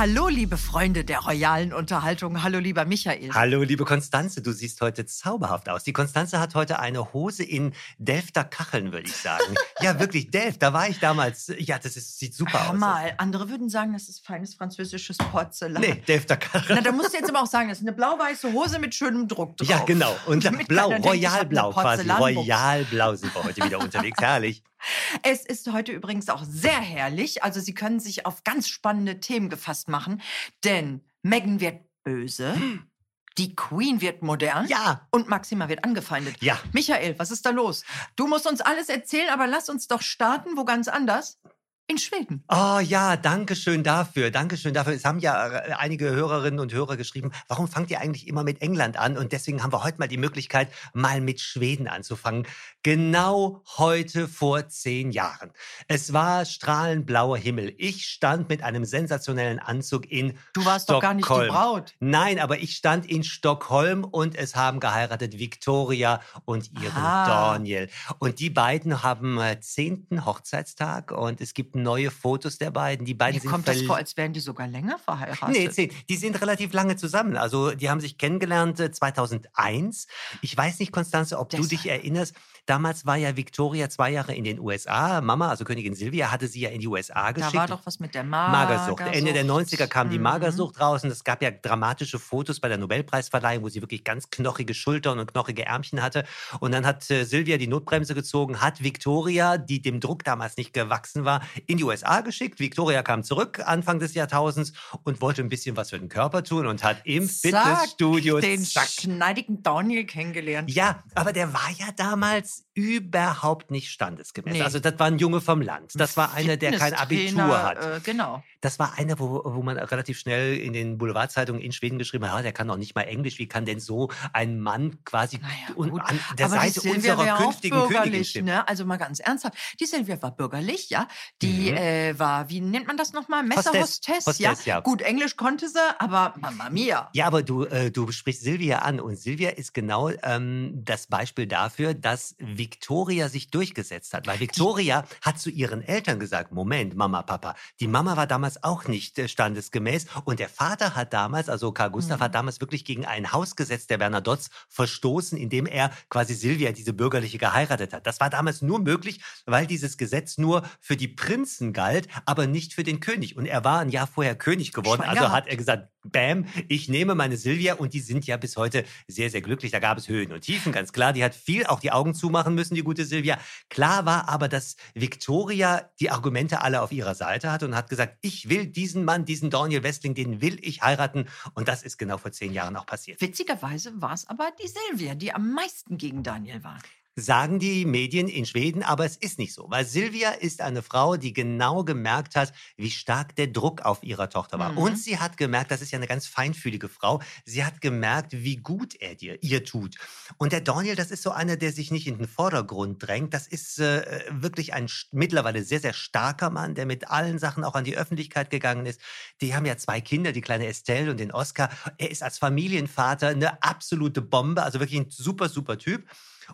Hallo, liebe Freunde der royalen Unterhaltung. Hallo, lieber Michael. Hallo, liebe Konstanze, du siehst heute zauberhaft aus. Die Konstanze hat heute eine Hose in Delfter Kacheln, würde ich sagen. ja, wirklich, Delft, da war ich damals. Ja, das ist, sieht super Hör aus. mal, andere würden sagen, das ist feines französisches Porzellan. Nee, Delfter Kacheln. Na, da musst du jetzt aber auch sagen, das ist eine blau-weiße Hose mit schönem Druck drauf. Ja, genau. Und blau, royalblau quasi. Royalblau sind wir heute wieder unterwegs. Herrlich. Es ist heute übrigens auch sehr herrlich. Also Sie können sich auf ganz spannende Themen gefasst machen, denn Meghan wird böse, die Queen wird modern Ja. und Maxima wird angefeindet. Ja. Michael, was ist da los? Du musst uns alles erzählen, aber lass uns doch starten, wo ganz anders? In Schweden. Oh ja, danke schön dafür. Danke schön dafür. Es haben ja äh, einige Hörerinnen und Hörer geschrieben, warum fangt ihr eigentlich immer mit England an? Und deswegen haben wir heute mal die Möglichkeit, mal mit Schweden anzufangen. Genau heute vor zehn Jahren. Es war strahlend blauer Himmel. Ich stand mit einem sensationellen Anzug in Du warst Stockholm. doch gar nicht die Braut. Nein, aber ich stand in Stockholm und es haben geheiratet Victoria und ihren Ah. Daniel. Und die beiden haben äh, zehnten Hochzeitstag und es gibt neue Fotos der beiden. Die beiden Mir sind kommt das vor, als wären die sogar länger verheiratet. Nee, zehn. Die sind relativ lange zusammen. Also, die haben sich kennengelernt äh, 2001. Ich weiß nicht, Konstanze, ob du Deshalb. dich erinnerst. Damals war ja Victoria zwei Jahre in den USA. Mama, also Königin Silvia, hatte sie ja in die USA da geschickt. war doch was mit der Magersucht. Magersucht. Ende der 90er kam die Mhm. Magersucht raus und es gab ja dramatische Fotos bei der Nobelpreisverleihung, wo sie wirklich ganz knochige Schultern und knochige Ärmchen hatte. Und dann hat äh, Silvia die Notbremse gezogen, hat Victoria, die dem Druck damals nicht gewachsen war, in die USA geschickt. Victoria kam zurück Anfang des Jahrtausends und wollte ein bisschen was für den Körper tun und hat im Zack, Fitnessstudio den zack, schneidigen Daniel kennengelernt. ja, aber der war ja damals überhaupt nicht standesgemäß. Nee. Also das war ein Junge vom Land. Das war einer, der kein Abitur hat. Äh, genau. Das war einer, wo, wo man relativ schnell in den Boulevardzeitungen in Schweden geschrieben hat, ah, der kann doch nicht mal Englisch. Wie kann denn so ein Mann quasi Naja, an der Aber Seite unserer künftigen Königin stehen? ne? Also mal ganz ernsthaft. Die Silvia war bürgerlich, ja. Die Mhm. äh, war, wie nennt man das nochmal? Hostess. Messerhostess, ja? Hostess, ja. Gut, Englisch konnte sie, aber Mama mia. Ja, aber du, äh, du sprichst Silvia an und Silvia ist genau ähm, das Beispiel dafür, dass Victoria sich durchgesetzt hat. Weil Victoria hat zu ihren Eltern gesagt, Moment, Mama, Papa, die Mama war damals auch nicht äh, standesgemäß und der Vater hat damals, also Karl Gustav Mhm. hat damals wirklich gegen ein Hausgesetz der Bernadotts verstoßen, indem er quasi Silvia, diese bürgerliche, geheiratet hat. Das war damals nur möglich, weil dieses Gesetz nur für die Prinzen galt, aber nicht für den König. Und er war ein Jahr vorher König geworden, Schwein also gehabt. hat er gesagt, Bam, ich nehme meine Silvia und die sind ja bis heute sehr, sehr glücklich. Da gab es Höhen und Tiefen, ganz klar. Die hat viel auch die Augen zumachen müssen, die gute Silvia. Klar war aber, dass Victoria die Argumente alle auf ihrer Seite hatte und hat gesagt, ich will diesen Mann, diesen Daniel Westling, den will ich heiraten. Und das ist genau vor zehn Jahren auch passiert. Witzigerweise war es aber die Silvia, die am meisten gegen Daniel war. Sagen die Medien in Schweden, aber es ist nicht so, weil Silvia ist eine Frau, die genau gemerkt hat, wie stark der Druck auf ihrer Tochter war. Mhm. Und sie hat gemerkt, das ist ja eine ganz feinfühlige Frau, sie hat gemerkt, wie gut er dir, ihr tut. Und der Daniel, das ist so einer, der sich nicht in den Vordergrund drängt. Das ist äh, wirklich ein mittlerweile sehr, sehr starker Mann, der mit allen Sachen auch an die Öffentlichkeit gegangen ist. Die haben ja zwei Kinder, die kleine Estelle und den Oscar. Er ist als Familienvater eine absolute Bombe, also wirklich ein super, super Typ.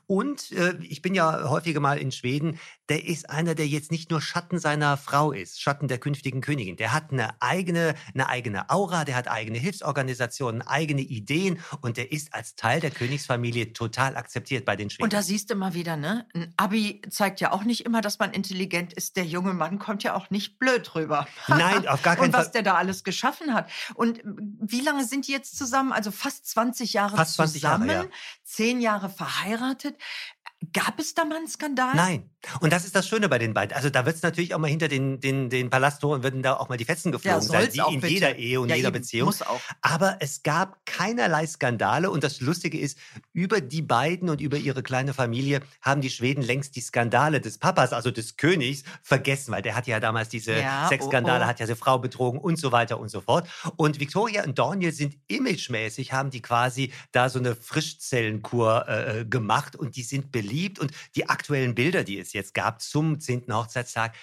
Und äh, ich bin ja häufiger mal in Schweden. Der ist einer, der jetzt nicht nur Schatten seiner Frau ist, Schatten der künftigen Königin. Der hat eine eigene, eine eigene Aura, der hat eigene Hilfsorganisationen, eigene Ideen und der ist als Teil der Königsfamilie total akzeptiert bei den Schweden. Und da siehst du mal wieder, ne? Ein Abi zeigt ja auch nicht immer, dass man intelligent ist. Der junge Mann kommt ja auch nicht blöd rüber. Nein, auf gar keinen Und was Fall. der da alles geschaffen hat. Und wie lange sind die jetzt zusammen? Also fast 20 Jahre Fast 20 Jahre, zusammen, ja. zehn Jahre verheiratet. started Gab es da mal einen Skandal? Nein. Und das ist das Schöne bei den beiden. Also da wird es natürlich auch mal hinter den, den, den Palasttoren würden da auch mal die Fetzen geflogen sein, soll's wie auch in bitte. jeder Ehe und Ja, jeder Beziehung. Muss auch. Aber es gab keinerlei Skandale und das Lustige ist, über die beiden und über ihre kleine Familie haben die Schweden längst die Skandale des Papas, also des Königs, vergessen, weil der hat ja damals diese Ja, Sexskandale, oh, oh. hat ja seine Frau betrogen und so weiter und so fort. Und Victoria und Daniel sind imagemäßig, haben die quasi da so eine Frischzellenkur äh, gemacht und die sind beliebt und die aktuellen Bilder, die es jetzt gab zum 10. Hochzeitstag,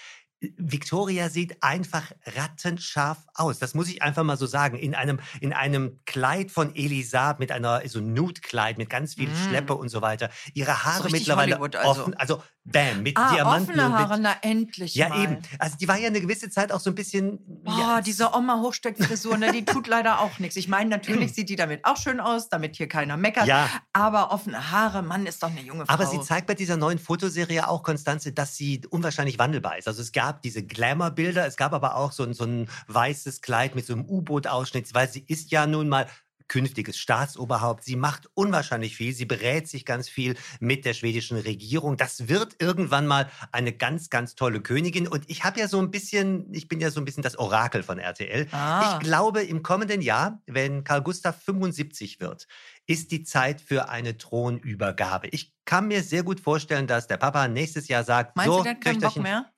Victoria sieht einfach rattenscharf aus. Das muss ich einfach mal so sagen. In einem, in einem Kleid von Elisab mit einer, so Nude-Kleid mit ganz viel Mm. Schleppe und so weiter. Ihre Haare So mittlerweile Hollywood also. offen, also bam, mit Ah, Diamanten offene Haare, na endlich ja, mal. eben. Also die war ja eine gewisse Zeit auch so ein bisschen. Boah, ja, diese Oma-Hochsteckfrisur, ne, die tut leider auch nichts. Ich meine, natürlich sieht die damit auch schön aus, damit hier keiner meckert. Ja. Aber offene Haare, Mann, ist doch eine junge Frau. Aber sie zeigt bei dieser neuen Fotoserie auch, Konstanze, dass sie unwahrscheinlich wandelbar ist. Also es gab diese Glamour-Bilder, es gab aber auch so ein, so ein weißes Kleid mit so einem U-Boot-Ausschnitt, weil sie ist ja nun mal künftiges Staatsoberhaupt. Sie macht unwahrscheinlich viel. Sie berät sich ganz viel mit der schwedischen Regierung. Das wird irgendwann mal eine ganz, ganz tolle Königin. Und ich habe ja so ein bisschen, ich bin ja so ein bisschen das Orakel von RTL. Ah. Ich glaube, im kommenden Jahr, wenn Karl Gustav 75 wird, ist die Zeit für eine Thronübergabe. Ich kann mir sehr gut vorstellen, dass der Papa nächstes Jahr sagt, Meinst so, du, der hat keinen Bock mehr?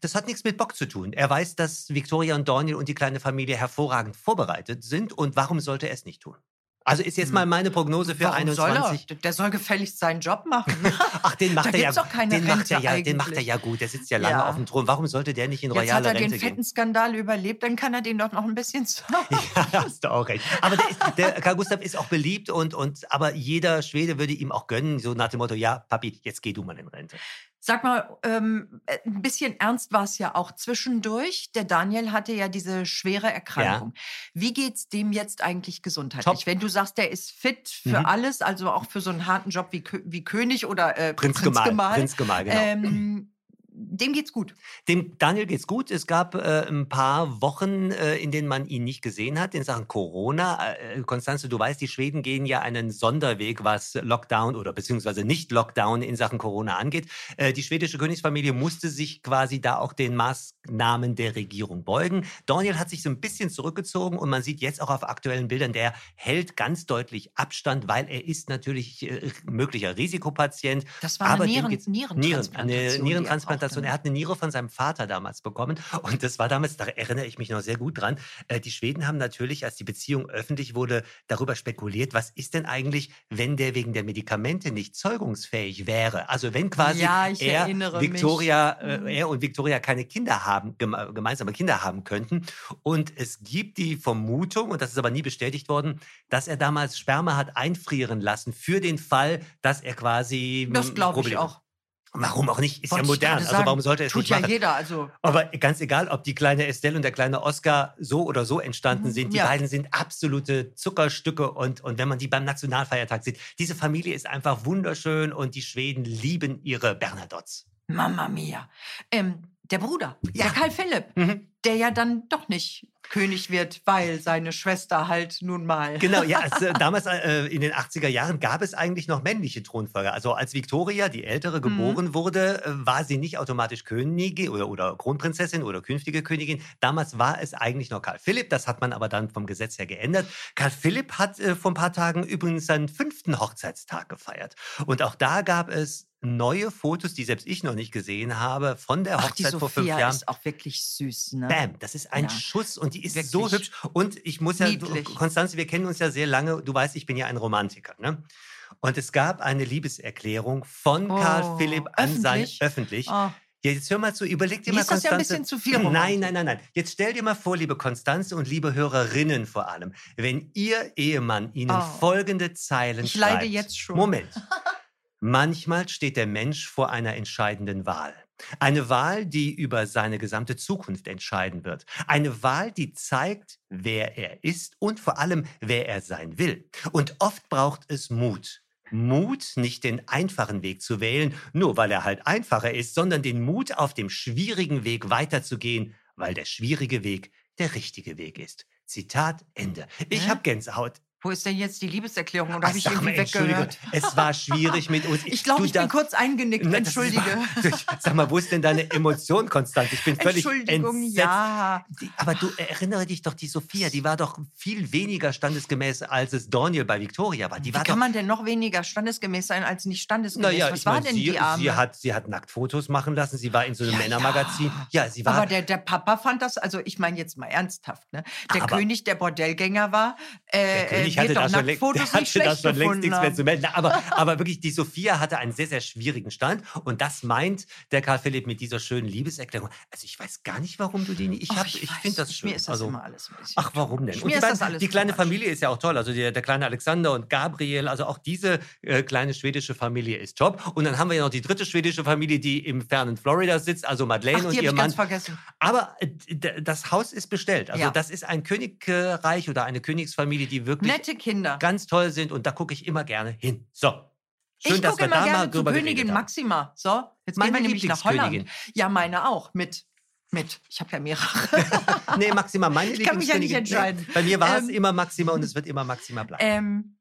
Das hat nichts mit Bock zu tun. Er weiß, dass Victoria und Daniel und die kleine Familie hervorragend vorbereitet sind und warum sollte er es nicht tun? Also ist jetzt Hm. mal meine Prognose für Warum 21. soll er? Der soll gefälligst seinen Job machen. Ach, den macht er ja, doch keine den macht er Rente ja, den macht er eigentlich. ja gut. Der sitzt ja lange Ja. auf dem Thron. Warum sollte der nicht in Jetzt hat royale er den Rente gehen? fetten Skandal überlebt, dann kann er den doch noch ein bisschen. Ja, hast du auch recht. Aber der, ist, der Karl Gustav ist auch beliebt und, und aber jeder Schwede würde ihm auch gönnen, so nach dem Motto, ja, Papi, jetzt geh du mal in Rente. Sag mal, ähm, äh, ein bisschen ernst war es ja auch zwischendurch. Der Daniel hatte ja diese schwere Erkrankung. Wie geht's dem jetzt eigentlich gesundheitlich? Top. Wenn du sagst, der ist fit für Mhm. alles, also auch für so einen harten Job wie, wie König oder äh, Prinz Gemahl. Prinz Gemahl, genau. ähm, dem geht's gut. Dem Daniel geht's gut. Es gab äh, ein paar Wochen, äh, in denen man ihn nicht gesehen hat in Sachen Corona. Äh, Konstanze, du weißt, die Schweden gehen ja einen Sonderweg, was Lockdown oder beziehungsweise nicht Lockdown in Sachen Corona angeht. Äh, die schwedische Königsfamilie musste sich quasi da auch den Maßnahmen der Regierung beugen. Daniel hat sich so ein bisschen zurückgezogen und man sieht jetzt auch auf aktuellen Bildern, der hält ganz deutlich Abstand, weil er ist natürlich äh, möglicher Risikopatient. Das war Aber eine Nieren Nierentransplantation. Nieren, eine er Nierentransplantation. Brauchte. Er hat eine Niere von seinem Vater damals bekommen. Und das war damals, da erinnere ich mich noch sehr gut dran. Äh, die Schweden haben natürlich, als die Beziehung öffentlich wurde, darüber spekuliert, was ist denn eigentlich, wenn der wegen der Medikamente nicht zeugungsfähig wäre? Also wenn quasi Ja, er. Victoria, äh, Mhm. er und Victoria keine Kinder haben, geme gemeinsame Kinder haben könnten. Und es gibt die Vermutung, und das ist aber nie bestätigt worden, dass er damals Sperma hat einfrieren lassen für den Fall, dass er quasi Das glaube ich auch. Warum auch nicht? Ist Wollte ja modern. Also sagen. warum sollte es Tut nicht ja machen? jeder. Also Aber ganz egal, ob die kleine Estelle und der kleine Oscar so oder so entstanden Mhm, sind, die ja. beiden sind absolute Zuckerstücke und, und wenn man die beim Nationalfeiertag sieht, diese Familie ist einfach wunderschön und die Schweden lieben ihre Bernadottes. Mamma mia. Ähm, der Bruder, Ja. der Karl Philipp, Mhm. der ja dann doch nicht König wird, weil seine Schwester halt nun mal. Genau, ja, als, äh, damals äh, in den 80er Jahren gab es eigentlich noch männliche Thronfolger. Also als Victoria, die Ältere, geboren wurde, äh, war sie nicht automatisch Königin oder, oder Kronprinzessin oder künftige Königin. Damals war es eigentlich noch Karl Philipp, das hat man aber dann vom Gesetz her geändert. Karl Philipp hat äh, vor ein paar Tagen übrigens seinen fünften Hochzeitstag gefeiert. Und auch da gab es neue Fotos, die selbst ich noch nicht gesehen habe, von der Ach, Hochzeit vor fünf Jahren. ist auch wirklich süß, ne? Bam, das ist ein Ja. Schuss und die ist so Wirklich. hübsch. Und ich muss ja. Konstanze, wir kennen uns ja sehr lange. Du weißt, ich bin ja ein Romantiker. Ne? Und es gab eine Liebeserklärung von Karl Oh, Philipp an sein öffentlich? öffentlich. Oh, Ja, jetzt hör mal zu, überleg dir Mir mal, ist das ja ein Konstanze. bisschen zu viel Nein, Romantik. nein, nein, nein. Jetzt stell dir mal vor, liebe Konstanze und liebe Hörerinnen vor allem, wenn ihr Ehemann Ihnen Oh. folgende Zeilen Ich leide schreibt. jetzt schon. Moment. Manchmal steht der Mensch vor einer entscheidenden Wahl. Eine Wahl, die über seine gesamte Zukunft entscheiden wird. Eine Wahl, die zeigt, wer er ist und vor allem, wer er sein will. Und oft braucht es Mut. Mut, nicht den einfachen Weg zu wählen, nur weil er halt einfacher ist, sondern den Mut, auf dem schwierigen Weg weiterzugehen, weil der schwierige Weg der richtige Weg ist. Zitat Ende. Ich habe Gänsehaut. Wo ist denn jetzt die Liebeserklärung? Oder habe ich irgendwie weggehört? Es war schwierig mit uns. Ich glaube, ich bin kurz eingenickt. Das Entschuldige. War, sag mal, wo ist denn deine Emotion, Konstant? Ich bin völlig Entschuldigung, entsetzt. ja. Die, aber du erinnere dich doch, die Sophia, die war doch viel weniger standesgemäß, als es Daniel bei Victoria war. Die Wie war kann doch, man denn noch weniger standesgemäß sein als nicht standesgemäß? naja, Was war mein, denn sie, die Arme? sie hat, sie hat Nacktfotos machen lassen, sie war in so einem Ja, Männermagazin. ja. Ja, sie war. Aber der, der Papa fand das, also ich meine jetzt mal ernsthaft, ne? Der Aber- König der Bordellgänger war, äh, König wird hatte da schon, nicht hatte da schlecht schon längst nichts mehr zu melden. Aber, aber wirklich, die Sophia hatte einen sehr, sehr schwierigen Stand. Und das meint der Karl Philipp mit dieser schönen Liebeserklärung. Also ich weiß gar nicht, warum du die nicht. Ich, hab- ich ich finde das schön. Mir ist das also, immer alles ein bisschen. Ach, warum denn? Und die, das beiden- die kleine. Familie ist ja auch toll. Also der, der kleine Alexander und Gabriel, also auch diese äh, kleine schwedische Familie ist top. Und dann haben wir ja noch die dritte schwedische Familie, die im fernen Florida sitzt, also Madeleine Ach, und ihr ich Mann. ganz vergessen. Aber äh, das Haus ist bestellt. Also Ja. das ist ein Königreich oder eine Königsfamilie, die wirklich Nette Kinder. ganz toll sind und da gucke ich immer gerne hin. So. Schön, ich dass wir immer da mal gerne zu Königin. Maxima. So, jetzt Meine gehen wir nämlich nach Holland. Ja, meine auch. Mit. Mit. Ich habe ja mehrere. Nee, Maxima, meine Ich kann mich ja nicht entscheiden. Nee, bei mir war es Ähm, immer Maxima und es wird immer Maxima bleiben. ähm,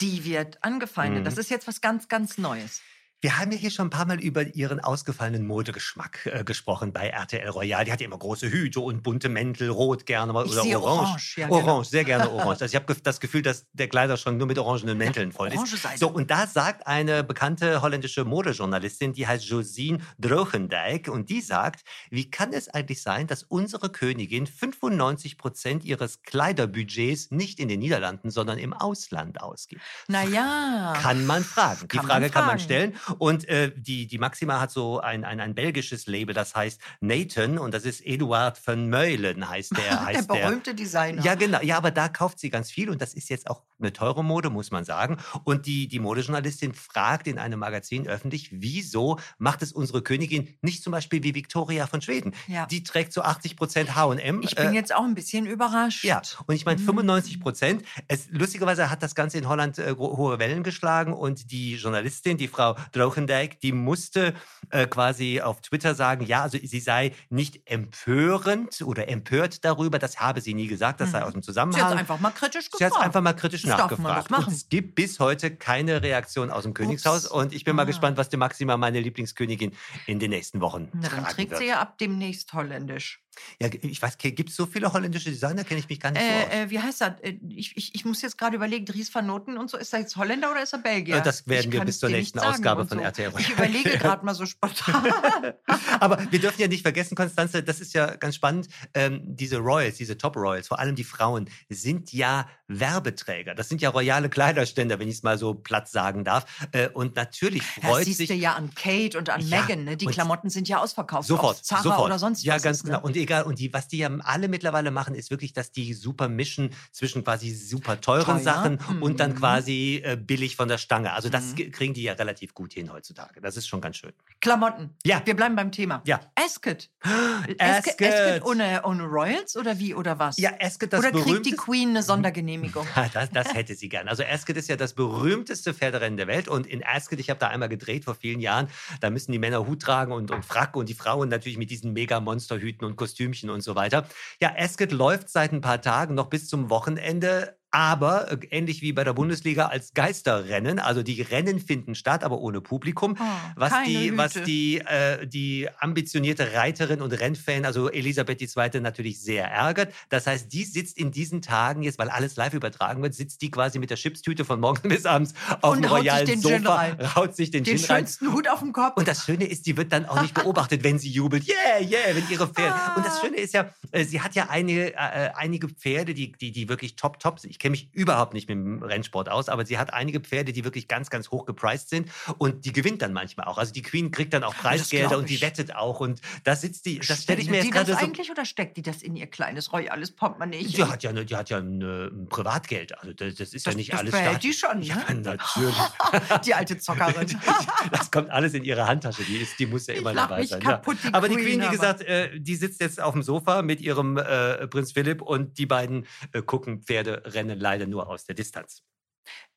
die wird angefeindet. Mhm. Das ist jetzt was ganz, ganz Neues. Wir haben ja hier schon ein paar Mal über ihren ausgefallenen Modegeschmack äh, gesprochen bei RTL Royal. Die hat ja immer große Hüte und bunte Mäntel, rot gerne mal oder orange. orange, ja, genau. orange, sehr gerne orange. Also ich habe das Gefühl, dass der Kleider schon nur mit orangenen Mänteln voll ist. So, und da sagt eine bekannte holländische Modejournalistin, die heißt Josine Drogendijk, und die sagt, wie kann es eigentlich sein, dass unsere Königin 95 Prozent ihres Kleiderbudgets nicht in den Niederlanden, sondern im Ausland ausgibt? Naja. Kann man fragen. Die Kann man Frage kann man stellen. Und äh, die, die Maxima hat so ein, ein, ein belgisches Label, das heißt Nathan und das ist Eduard van Meulen, heißt der. der Heißt der. berühmte Designer. Ja, genau. Ja, aber da kauft sie ganz viel und das ist jetzt auch eine teure Mode, muss man sagen. Und die, die Modejournalistin fragt in einem Magazin öffentlich, wieso macht es unsere Königin nicht zum Beispiel wie Victoria von Schweden? Ja. Die trägt so 80 Prozent H&M. Ich bin jetzt auch ein bisschen überrascht. Ja, und ich meine Mm. 95 Prozent. Es, lustigerweise hat das Ganze in Holland äh, hohe Wellen geschlagen und die Journalistin, die Frau Drogendijk, die musste äh, quasi auf Twitter sagen, ja, also sie sei nicht empörend oder empört darüber, das habe sie nie gesagt, das sei Mhm. aus dem Sie hat Zusammenhang. einfach mal kritisch Sie hat gefragt. einfach mal kritisch Das nachgefragt. Und es gibt bis heute keine Reaktion aus dem Königshaus. Ups. Und ich bin mal Ah. gespannt, was die Maxima, meine Lieblingskönigin, in den nächsten Wochen Na, dann trägt wird. sie ja ab demnächst holländisch. Ja, ich weiß, gibt es so viele holländische Designer? Kenne ich mich gar nicht so aus. Äh, äh, wie heißt das? Äh, Ich, ich, ich muss jetzt gerade überlegen, Dries van Noten und so, ist er jetzt Holländer oder ist er Belgier? Äh, das werden Ich wir bis zur nächsten Ausgabe von so. RTL Ich überlege gerade mal so spontan. Aber wir dürfen ja nicht vergessen, Konstanze, das ist ja ganz spannend. Ähm, diese Royals, diese Top Royals, vor allem die Frauen, sind ja Werbeträger. Das sind ja royale Kleiderständer, wenn ich es mal so platt sagen darf. Äh, und natürlich Das freut siehst sich du ja an Kate und an Ja, Meghan. Ne? Die Klamotten sind ja ausverkauft. Sofort, Zara sofort. oder sonst ja, was. ganz ist, ne? genau. Und egal, und die, was die ja alle mittlerweile machen, ist wirklich, dass die super mischen zwischen quasi super teuren Teuer, Sachen und dann mhm. quasi äh, billig von der Stange. Also das Mhm. ge- kriegen die ja relativ gut hin heutzutage. Das ist schon ganz schön. Klamotten. Ja. Wir bleiben beim Thema. Ja. Ascot. Ascot. Ascot, Ascot ohne, ohne Royals oder wie oder was? Ja, Ascot, das oder kriegt die Queen eine Sondergenehmigung? Das, das hätte sie gern. Also Ascot ist ja das berühmteste Pferderennen der Welt und in Ascot, ich habe da einmal gedreht vor vielen Jahren, da müssen die Männer Hut tragen und, und Frack und die Frauen natürlich mit diesen mega Monsterhüten und Kostümchen und so weiter. Ja, Ascot läuft seit ein paar Tagen noch bis zum Wochenende. Aber äh, ähnlich wie bei der Bundesliga als Geisterrennen, also die Rennen finden statt, aber ohne Publikum. Oh, Was die, was die, äh, die ambitionierte Reiterin und Rennfan, also Elisabeth II., natürlich sehr ärgert. Das heißt, die sitzt in diesen Tagen jetzt, weil alles live übertragen wird, sitzt die quasi mit der Chipstüte von morgens bis abends auf Und dem royalen Sofa, haut sich den, Den Gin rein. schönsten Hut auf dem Kopf. Und das Schöne ist, die wird dann auch nicht beobachtet, wenn sie jubelt. Yeah, yeah, wenn ihre Pferde. Und das Ah. Schöne ist ja, äh, sie hat ja einige, äh, einige Pferde, die, die, die wirklich top, top sind. Ich kenne mich überhaupt nicht mit dem Rennsport aus, aber sie hat einige Pferde, die wirklich ganz, ganz hoch gepreist sind. Und die gewinnt dann manchmal auch. Also die Queen kriegt dann auch Preisgelder und die wettet auch. Und da sitzt die, das stelle ich mir jetzt gerade so. eigentlich oder steckt die das in ihr kleines royales Portemonnaie? Die hat ja, die hat ja ein, äh, ein Privatgeld. Also das, das ist ja Das- nicht das alles behält die schon, Ja, ne? natürlich. die alte Zockerin. Das kommt alles in ihre Handtasche. Die, ist, die muss ja immer dabei sein. kaputt, die aber die Queen, wie gesagt, äh, die sitzt jetzt auf dem Sofa mit ihrem äh, Prinz Philipp und die beiden äh, gucken Pferderennen leider nur aus der Distanz.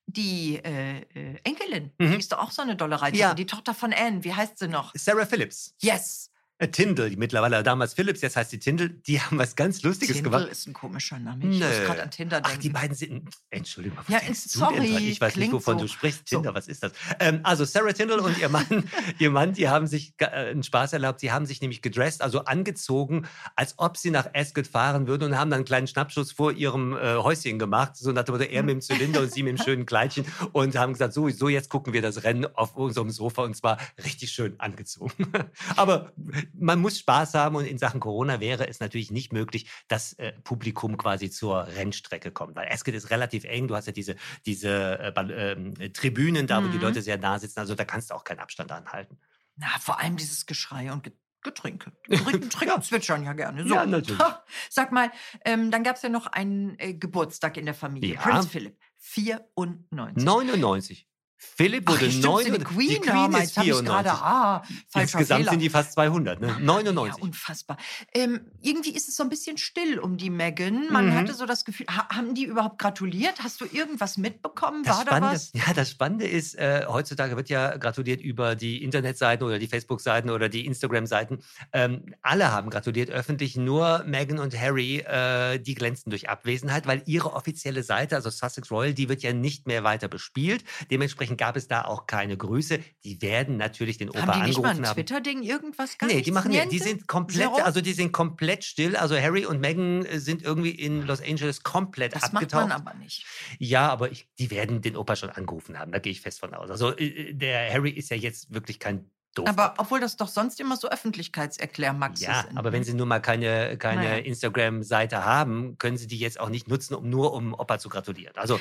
Die äh, äh, Enkelin, Mhm. die ist doch auch so eine dolle Reiterin. Ja. Die Tochter von Anne, wie heißt sie noch? Sarah Phillips. Yes. Äh, Tindall, die mittlerweile damals Phillips, jetzt heißt sie Tindall, die haben was ganz Lustiges Tindall gemacht. ist ein komischer Name. Ich muss Nö. gerade an Tinder denken. Ach, die beiden sind. Entschuldigung, was Ja, sorry? Ich weiß nicht, wovon so. du sprichst. So. Tinder, was ist das? Ähm, also Sarah Tindall und ihr Mann, ihr Mann, die haben sich äh, einen Spaß erlaubt. Sie haben sich nämlich gedresst, also angezogen, als ob sie nach Ascot fahren würden und haben dann einen kleinen Schnappschuss vor ihrem äh, Häuschen gemacht. So nach dem Motto, er mit dem Zylinder und sie mit dem schönen Kleidchen und haben gesagt, so, so jetzt gucken wir das Rennen auf unserem Sofa und zwar richtig schön angezogen. Aber man muss Spaß haben und in Sachen Corona wäre es natürlich nicht möglich, dass äh, Publikum quasi zur Rennstrecke kommt. Weil Ascot ist relativ eng, du hast ja diese, diese äh, äh, Tribünen da, wo die Mhm. Leute sehr nah sitzen, also da kannst du auch keinen Abstand anhalten. Na, vor allem dieses Geschrei und Ge- Getränke. Getränke zwitschern ja gerne. So. Ja, natürlich. Sag mal, ähm, dann gab es ja noch einen äh, Geburtstag in der Familie. Ja. Prinz Philipp, 94. 99. Philipp Ach, wurde ja, für 99. die Queen, die ja, Queen mal, ist jetzt habe ich gerade, 94. ah, Insgesamt Fehler. sind die fast 200, ne? Ja, 99. unfassbar. Ähm, irgendwie ist es so ein bisschen still um die Megan. Man Mhm. hatte so das Gefühl, ha haben die überhaupt gratuliert? Hast du irgendwas mitbekommen? Das War da Spannende, was? ja, das Spannende ist, äh, heutzutage wird ja gratuliert über die Internetseiten oder die Facebook-Seiten oder die Instagram-Seiten. Ähm, alle haben gratuliert öffentlich, nur Meghan und Harry, äh, die glänzen durch Abwesenheit, weil ihre offizielle Seite, also Sussex Royal, die wird ja nicht mehr weiter bespielt. Dementsprechend gab es da auch keine Grüße. Die werden natürlich den Opa Haben die nicht mal angerufen ein haben. Twitter-Ding, irgendwas? Gar Nee, die machen ja, die Niente? sind komplett, Zero? also die sind komplett still. Also Harry und Meghan äh, sind irgendwie in Los Angeles komplett Das macht abgetaucht. man aber nicht. Ja, aber ich, die werden den Opa schon angerufen haben, da gehe ich fest von aus. Also äh, der Harry ist ja jetzt wirklich kein Doof. Aber obwohl das doch sonst immer so Öffentlichkeitserklärmaxe ja, sind. aber ne? wenn sie nun mal keine, keine Naja. Instagram-Seite haben, können sie die jetzt auch nicht nutzen, um nur um Opa zu gratulieren. Also,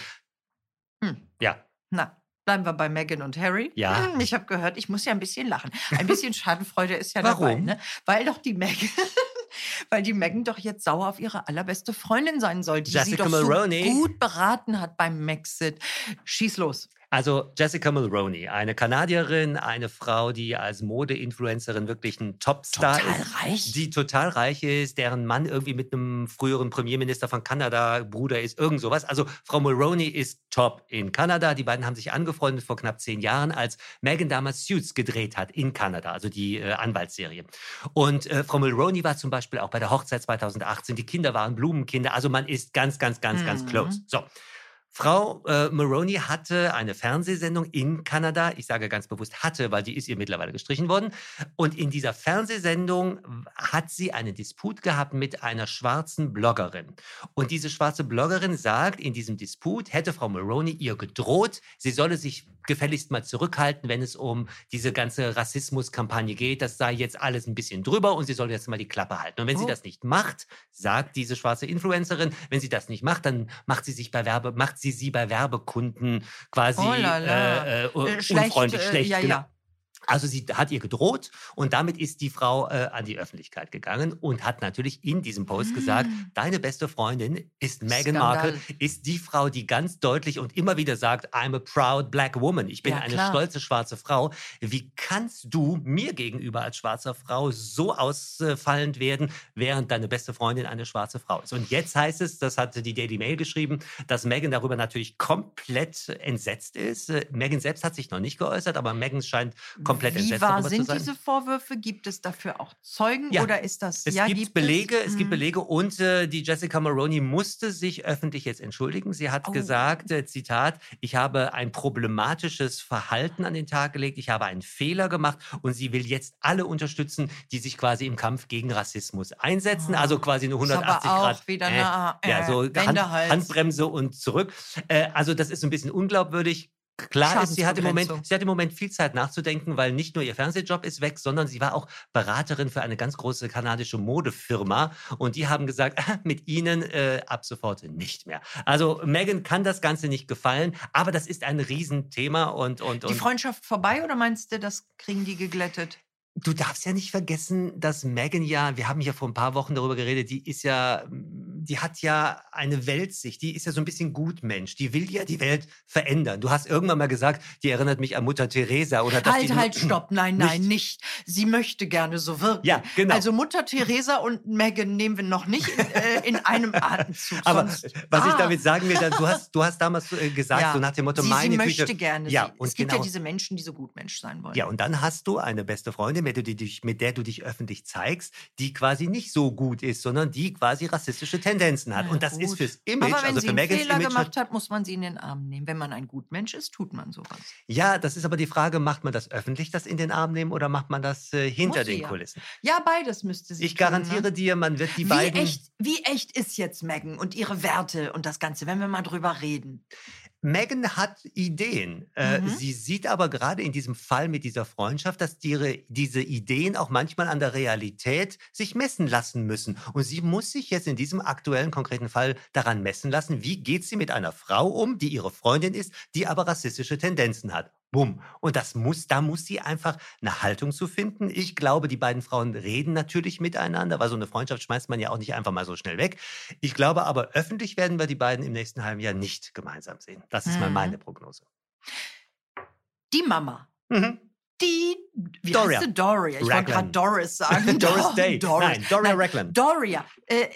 Hm. ja. Na, bleiben wir bei Meghan und Harry. Ja. Hm, Ich habe gehört, ich muss ja ein bisschen lachen. Ein bisschen Schadenfreude ist ja dabei, Warum? ne? Weil doch die Meghan, weil die Meghan doch jetzt sauer auf ihre allerbeste Freundin sein soll, die sie Jessica doch Mulroney. so gut beraten hat beim Maxit. Schieß los. Also Jessica Mulroney, eine Kanadierin, eine Frau, die als Mode-Influencerin wirklich ein Topstar Total ist. reich. Die total reich ist, deren Mann irgendwie mit einem früheren Premierminister von Kanada Bruder ist, irgend sowas. Also Frau Mulroney ist top in Kanada. Die beiden haben sich angefreundet vor knapp zehn Jahren, als Meghan damals Suits gedreht hat in Kanada, also die äh, Anwaltsserie. Und äh, Frau Mulroney war zum Beispiel auch bei der Hochzeit 2018. Die Kinder waren Blumenkinder. Also man ist ganz, ganz, ganz, ganz Mhm. close. So. Frau äh, Maroney hatte eine Fernsehsendung in Kanada. Ich sage ganz bewusst hatte, weil die ist ihr mittlerweile gestrichen worden. Und in dieser Fernsehsendung hat sie einen Disput gehabt mit einer schwarzen Bloggerin. Und diese schwarze Bloggerin sagt, in diesem Disput hätte Frau Maroney ihr gedroht, sie solle sich gefälligst mal zurückhalten, wenn es um diese ganze Rassismuskampagne geht. Das sei jetzt alles ein bisschen drüber und sie soll jetzt mal die Klappe halten. Und wenn sie Oh. das nicht macht, sagt diese schwarze Influencerin, wenn sie das nicht macht, dann macht sie sich bei Werbe, macht sie sie bei Werbekunden quasi Oh la la. äh, äh, Äh, schlecht, unfreundlich, äh, schlecht. ja, genau. ja. Also sie hat ihr gedroht und damit ist die Frau äh, an die Öffentlichkeit gegangen und hat natürlich in diesem Post gesagt, Mm. deine beste Freundin ist Meghan. Markle, ist die Frau, die ganz deutlich und immer wieder sagt, I'm a proud black woman. Ich bin Ja, eine klar. stolze schwarze Frau. Wie kannst du mir gegenüber als schwarzer Frau so ausfallend werden, während deine beste Freundin eine schwarze Frau ist? Und jetzt heißt es, das hatte die Daily Mail geschrieben, dass Meghan darüber natürlich komplett entsetzt ist. Äh, Meghan selbst hat sich noch nicht geäußert, aber Meghan scheint komplett Wie entsetzt wahr sind diese Vorwürfe? Gibt es dafür auch Zeugen Ja, oder ist das? Es ja, gibt Belege, es, gibt Mhm. Belege und äh, die Jessica Maroney musste sich öffentlich jetzt entschuldigen. Sie hat Oh. gesagt, äh, Zitat, ich habe ein problematisches Verhalten an den Tag gelegt, ich habe einen Fehler gemacht und sie will jetzt alle unterstützen, die sich quasi im Kampf gegen Rassismus einsetzen. Oh. Also quasi eine Ist aber 180 auch Grad. wieder äh, eine ja, so äh, Hand. Handbremse und zurück. Äh, also das ist ein bisschen unglaubwürdig. Klar ist, sie hat, im Moment, sie hat im Moment viel Zeit nachzudenken, weil nicht nur ihr Fernsehjob ist weg, sondern sie war auch Beraterin für eine ganz große kanadische Modefirma. Und die haben gesagt, mit ihnen äh, ab sofort nicht mehr. Also Megan kann das Ganze nicht gefallen, aber das ist ein Riesenthema. Und, und, Die und Freundschaft vorbei oder meinst du, das kriegen die geglättet? Du darfst ja nicht vergessen, dass Megan ja, wir haben ja vor ein paar Wochen darüber geredet, die ist ja, die hat ja eine Weltsicht, die ist ja so ein bisschen Gutmensch, die will ja die Welt verändern. Du hast irgendwann mal gesagt, die erinnert mich an Mutter Teresa oder dass die Halt, halt, stopp. Nein, nein, Nicht? Sie möchte gerne so wirken. Ja, genau. Also Mutter Teresa und Megan nehmen wir noch nicht in, äh, in einem Atemzug. Aber sonst, was ich Ah. damit sagen will, du hast, du hast damals äh, gesagt, Ja. so nach dem Motto, sie, meine sie Güte. möchte gerne. Ja, sie, und es gibt genau. ja diese Menschen, die so gut Mensch sein wollen. Ja, und dann hast du eine beste Freundin, mit der, du dich, mit der du dich öffentlich zeigst, die quasi nicht so gut ist, sondern die quasi rassistische Tendenzen hat. Na und das ist gut. fürs Image, Aber wenn also sie für einen Megans Fehler Image. gemacht hat, muss man sie in den Arm nehmen. Wenn man ein Gutmensch ist, tut man sowas. Ja, das ist aber die Frage, macht man das öffentlich, das in den Arm nehmen, oder macht man das äh, hinter Muss den ja. Kulissen? Ja, beides müsste sie Ich tun, garantiere ne? dir, man wird die Wie beiden. echt, wie echt ist jetzt Megan und ihre Werte und das Ganze, wenn wir mal drüber reden? Meghan hat Ideen. Äh, Mhm. Sie sieht aber gerade in diesem Fall mit dieser Freundschaft, dass ihre, diese Ideen auch manchmal an der Realität sich messen lassen müssen. Und sie muss sich jetzt in diesem aktuellen konkreten Fall daran messen lassen, wie geht sie mit einer Frau um, die ihre Freundin ist, die aber rassistische Tendenzen hat. Bumm. Und das muss, da muss sie einfach eine Haltung zu finden. Ich glaube, die beiden Frauen reden natürlich miteinander, weil so eine Freundschaft schmeißt man ja auch nicht einfach mal so schnell weg. Ich glaube aber, öffentlich werden wir die beiden im nächsten halben Jahr nicht gemeinsam sehen. Das ist mal Mhm. meine Prognose. Die Mama. Mhm. Die, wie Doria. heißt sie? Doria. Ich wollte gerade Doris sagen. Doris Dor- Day. Doris. Nein, Doria Nein, Raglan. Doria äh,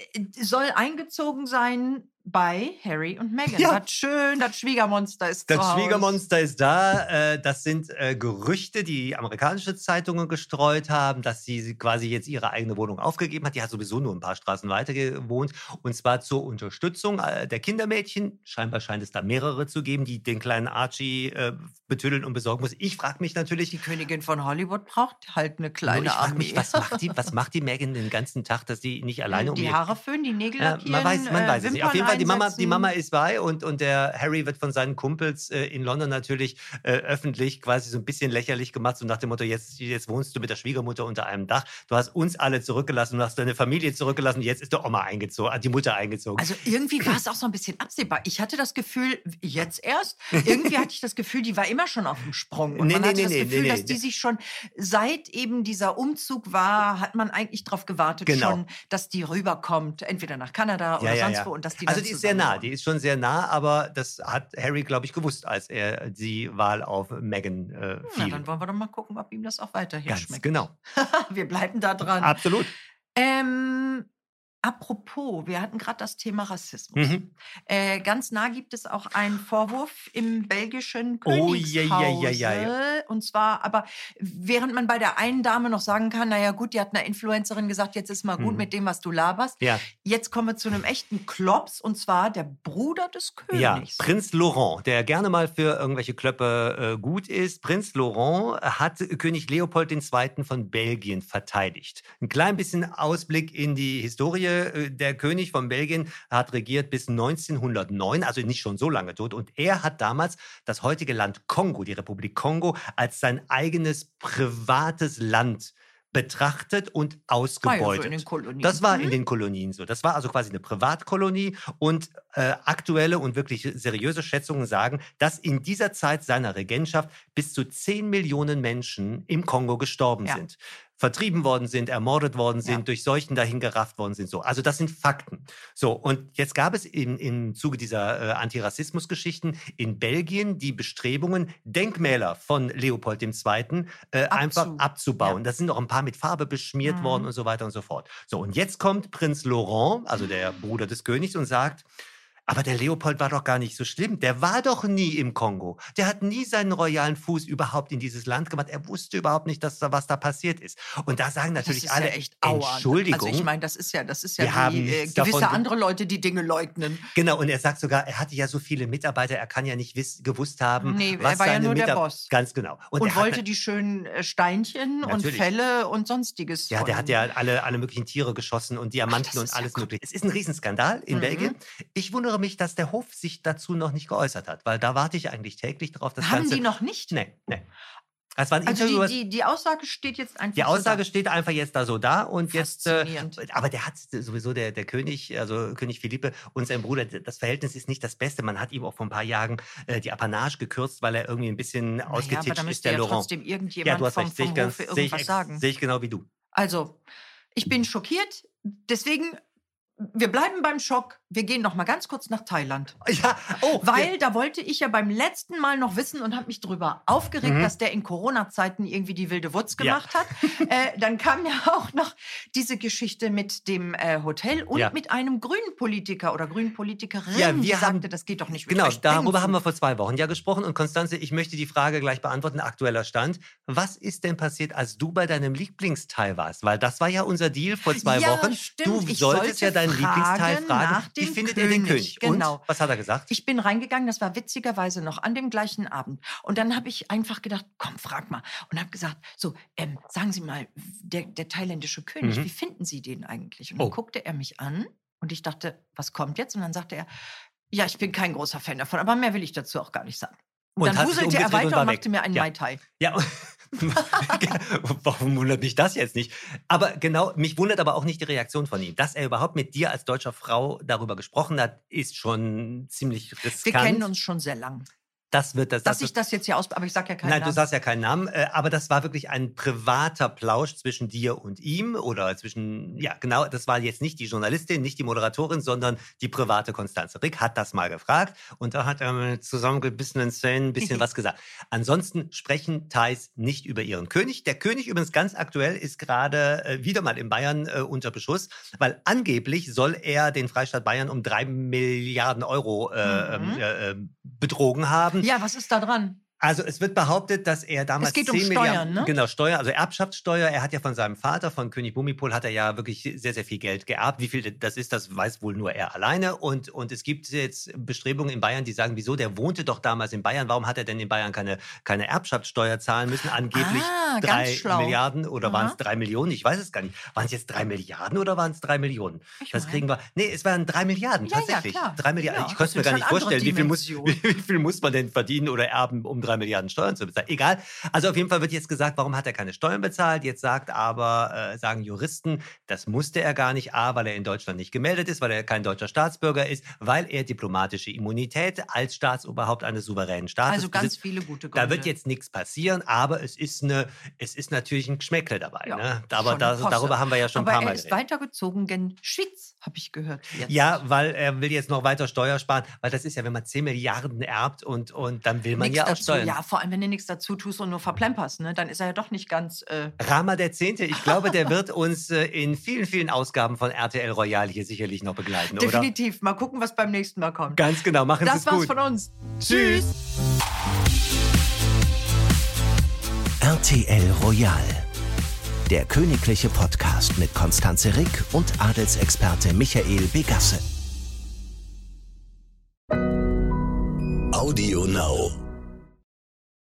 soll eingezogen sein bei Harry und Meghan. Ja. Das schön, das Schwiegermonster ist Das zu Hause. Schwiegermonster ist da. Äh, das sind äh, Gerüchte, die amerikanische Zeitungen gestreut haben, dass sie quasi jetzt ihre eigene Wohnung aufgegeben hat. Die hat sowieso nur ein paar Straßen weiter gewohnt. Und zwar zur Unterstützung äh, der Kindermädchen. Scheinbar scheint es da mehrere zu geben, die den kleinen Archie betüddeln und besorgen muss. Ich frage mich natürlich, Die Königin von Hollywood braucht halt eine kleine ich frage Armee. mich, was macht die, was macht die Megan den ganzen Tag, dass sie nicht alleine um die Haare föhnen, die Nägel Ja, lackieren, man weiß, man äh, weiß es nicht. Auf jeden Fall, die Mama, die. Mama ist bei und, und der Harry wird von seinen Kumpels äh, in London natürlich äh, öffentlich quasi so ein bisschen lächerlich gemacht, so nach dem Motto, jetzt, jetzt wohnst du mit der Schwiegermutter unter einem Dach. Du hast uns alle zurückgelassen, du hast deine Familie zurückgelassen, jetzt ist die Oma eingezogen, hat die Mutter eingezogen. Also irgendwie war es auch so ein bisschen absehbar. Ich hatte das Gefühl, jetzt erst, irgendwie hatte ich das Gefühl, die war immer schon auf dem Sprung. Und Nee, man nee, hatte nee, das Gefühl, nee, dass die sich schon, seit eben dieser Umzug war, hat man eigentlich darauf gewartet Genau. schon, dass die rüberkommt, entweder nach Kanada oder sonst wo. Und dass die also die ist sehr nah, die ist schon sehr nah, aber das hat Harry, glaube ich, gewusst, als er die Wahl auf Meghan äh, Na, fiel. dann wollen wir doch mal gucken, ob ihm das auch weiterhin Ganz schmeckt. genau. wir bleiben da dran. Absolut. Ähm, apropos, wir hatten gerade das Thema Rassismus. Mhm. Äh, ganz nah gibt es auch einen Vorwurf im belgischen Oh, Königshause. ja, ja, ja, ja, Und zwar, aber während man bei der einen Dame noch sagen kann, naja gut, die hat einer Influencerin gesagt, jetzt ist mal gut Mhm. mit dem, was du laberst. Ja. Jetzt kommen wir zu einem echten Klops und zwar der Bruder des Ja, Königs. Prinz Laurent, der gerne mal für irgendwelche Klöppe äh, gut ist. Prinz Laurent hat König Leopold II. von Belgien verteidigt. Ein klein bisschen Ausblick in die Historie. Äh, Der König von Belgien hat regiert bis 1909, also nicht schon so lange tot. Und er hat damals das heutige Land Kongo, die Republik Kongo, als sein eigenes privates Land betrachtet und War ja so ausgebeutet. Das war Mhm. in den Kolonien so. Das war also quasi eine Privatkolonie und äh, aktuelle und wirklich seriöse Schätzungen sagen, dass in dieser Zeit seiner Regentschaft bis zu 10 Millionen Menschen im Kongo gestorben Ja. sind. Vertrieben worden sind, ermordet worden sind, Ja. durch Seuchen dahin gerafft worden sind. So. Also das sind Fakten. So, und jetzt gab es im, im Zuge dieser äh, Antirassismus-Geschichten in Belgien die Bestrebungen, Denkmäler von Leopold II. Äh, einfach Abzu- abzubauen. ja. Das sind auch ein paar mit Farbe beschmiert Mhm. worden und so weiter und so fort. So, und jetzt kommt Prinz Laurent, also der Bruder des Königs, und sagt, aber der Leopold war doch gar nicht so schlimm. Der war doch nie im Kongo. Der hat nie seinen royalen Fuß überhaupt in dieses Land gemacht. Er wusste überhaupt nicht, dass da was da passiert ist. Und da sagen natürlich alle, ja echt Aua. Entschuldigung. Also ich meine, das ist ja, das ist ja Wir wie haben äh, gewisse andere Leute, die Dinge leugnen. Genau, und er sagt sogar, er hatte ja so viele Mitarbeiter, er kann ja nicht wiss, gewusst haben, Nee, er was war ja nur der Boss. Ganz genau. Und, er hat wollte die schönen äh, Steinchen und Natürlich. Felle und sonstiges. Ja, der hat ja alle, alle möglichen Tiere geschossen und Diamanten das und ja alles gut. mögliche. Es ist ein Riesenskandal in Mhm. Belgien. Ich wundere mich, dass der Hof sich dazu noch nicht geäußert hat, weil da warte ich eigentlich täglich drauf. Das Haben Ganze, die noch nicht? Nee, nee. Das war ein Also Interview, die, die, die Aussage steht jetzt einfach die so Aussage da. steht einfach jetzt da so da und jetzt, äh, aber der hat sowieso der, der König, also König Philippe und sein Bruder, das Verhältnis ist nicht das Beste. Man hat ihm auch vor ein paar Jahren äh, die Apanage gekürzt, weil er irgendwie ein bisschen Naja, ausgetitscht aber da ist, müsste der ja Laurent. trotzdem Ja, irgendjemand du hast vom, recht, vom ich, ganz, sehe ich, irgendwas ex- sagen. sehe ich genau wie du. Also, ich bin schockiert. Deswegen, wir bleiben beim Schock. Wir gehen noch mal ganz kurz nach Thailand. Ja, oh, Weil da wollte ich ja beim letzten Mal noch wissen und habe mich darüber aufgeregt, Mhm. dass der in Corona-Zeiten irgendwie die wilde Wutz Ja. gemacht hat. äh, dann kam ja auch noch diese Geschichte mit dem äh, Hotel und Ja. mit einem grünen Politiker oder grünen Politikerin, Ja, die haben- sagte, das geht doch nicht Genau, darüber haben wir vor zwei Wochen ja gesprochen. Und Konstanze, ich möchte die Frage gleich beantworten, aktueller Stand. Was ist denn passiert, als du bei deinem Lieblingsteil warst? Weil das war ja unser Deal vor zwei Ja, Wochen. stimmt. Du Ich solltest sollte ja deinen Lieblingsteil fragen nach Wie dem findet er den König? König? Genau. Und was hat er gesagt? Ich bin reingegangen, das war witzigerweise noch an dem gleichen Abend. Und dann habe ich einfach gedacht, komm, frag mal. Und habe gesagt, so, ähm, sagen Sie mal, der, der thailändische König, Mhm. wie finden Sie den eigentlich? Und dann Oh. guckte er mich an und ich dachte, was kommt jetzt? Und dann sagte er, Ja, ich bin kein großer Fan davon, aber mehr will ich dazu auch gar nicht sagen. Und dann hat sich wuselte er und weiter und weg. machte mir einen Ja. Mai Tai. Ja, warum wundert mich das jetzt nicht? Aber genau, mich wundert aber auch nicht die Reaktion von ihm. Dass er überhaupt mit dir als deutscher Frau darüber gesprochen hat, ist schon ziemlich riskant. Wir kennen uns schon sehr lang. Das wird das. Dass das ich das jetzt hier aus... Aber ich sag ja keinen Nein, du Namen. sagst ja keinen Namen, äh, aber das war wirklich ein privater Plausch zwischen dir und ihm oder zwischen, ja genau, das war jetzt nicht die Journalistin, nicht die Moderatorin, sondern die private Konstanze. Rick hat das mal gefragt und da hat er mit zusammengebissenen Szenen ein bisschen was gesagt. Ansonsten sprechen Thais nicht über ihren König. Der König übrigens ganz aktuell ist gerade äh, wieder mal in Bayern äh, unter Beschuss, weil angeblich soll er den Freistaat Bayern um drei Milliarden Euro Mhm. ähm, äh, äh, betrogen haben. Ja, was ist da dran? Also es wird behauptet, dass er damals Es geht um 10 Steuern, Milliarden, ne? genau Steuer, also Erbschaftssteuer. Er hat ja von seinem Vater, von König Bumipol, hat er ja wirklich sehr, sehr viel Geld geerbt. Wie viel das ist, das weiß wohl nur er alleine. Und, und es gibt jetzt Bestrebungen in Bayern, die sagen, wieso, der wohnte doch damals in Bayern. Warum hat er denn in Bayern keine, keine Erbschaftssteuer zahlen müssen? Angeblich Ah, drei. Milliarden oder waren es drei Millionen? Ich weiß es gar nicht. Waren es jetzt drei Milliarden oder waren es drei Millionen? Ich Das mein- kriegen wir. Nee, es waren drei Milliarden Ja, ja, tatsächlich. klar. Drei Milliarden. Ja, ich konnte es mir gar nicht vorstellen, wie viel, muss, wie viel muss man denn verdienen oder erben, um drei Milliarden Steuern zu bezahlen? Egal. Also auf jeden Fall wird jetzt gesagt, warum hat er keine Steuern bezahlt? Jetzt sagt aber, äh, sagen Juristen, das musste er gar nicht. A, weil er in Deutschland nicht gemeldet ist, weil er kein deutscher Staatsbürger ist, weil er diplomatische Immunität als Staatsoberhaupt eines souveränen Staates Also ganz besitzt. viele gute Gründe. Da wird jetzt nichts passieren, aber es ist, eine, es ist natürlich ein Geschmäckle dabei. Ja, ne? Aber schon da, eine Posse. darüber haben wir ja schon Aber ein paar er Mal ist geredet. weitergezogen gen Schweiz, habe ich gehört. Jetzt. Ja, weil er will jetzt noch weiter Steuer sparen, weil das ist ja, wenn man 10 Milliarden erbt und, und dann will man Nichts ja auch dazu denn? Ja, vor allem, wenn du nichts dazu tust und nur verplemperst, ne? dann ist er ja doch nicht ganz. Äh Rama der Zehnte, ich glaube, der wird uns äh, in vielen, vielen Ausgaben von RTL Royal hier sicherlich noch begleiten, Definitiv. oder? Definitiv. Mal gucken, was beim nächsten Mal kommt. Ganz genau. Machen Sie es gut. Das war's von uns. Tschüss. RTL Royal. Der königliche Podcast mit Konstanze Rick und Adelsexperte Michael Begasse. Audio Now.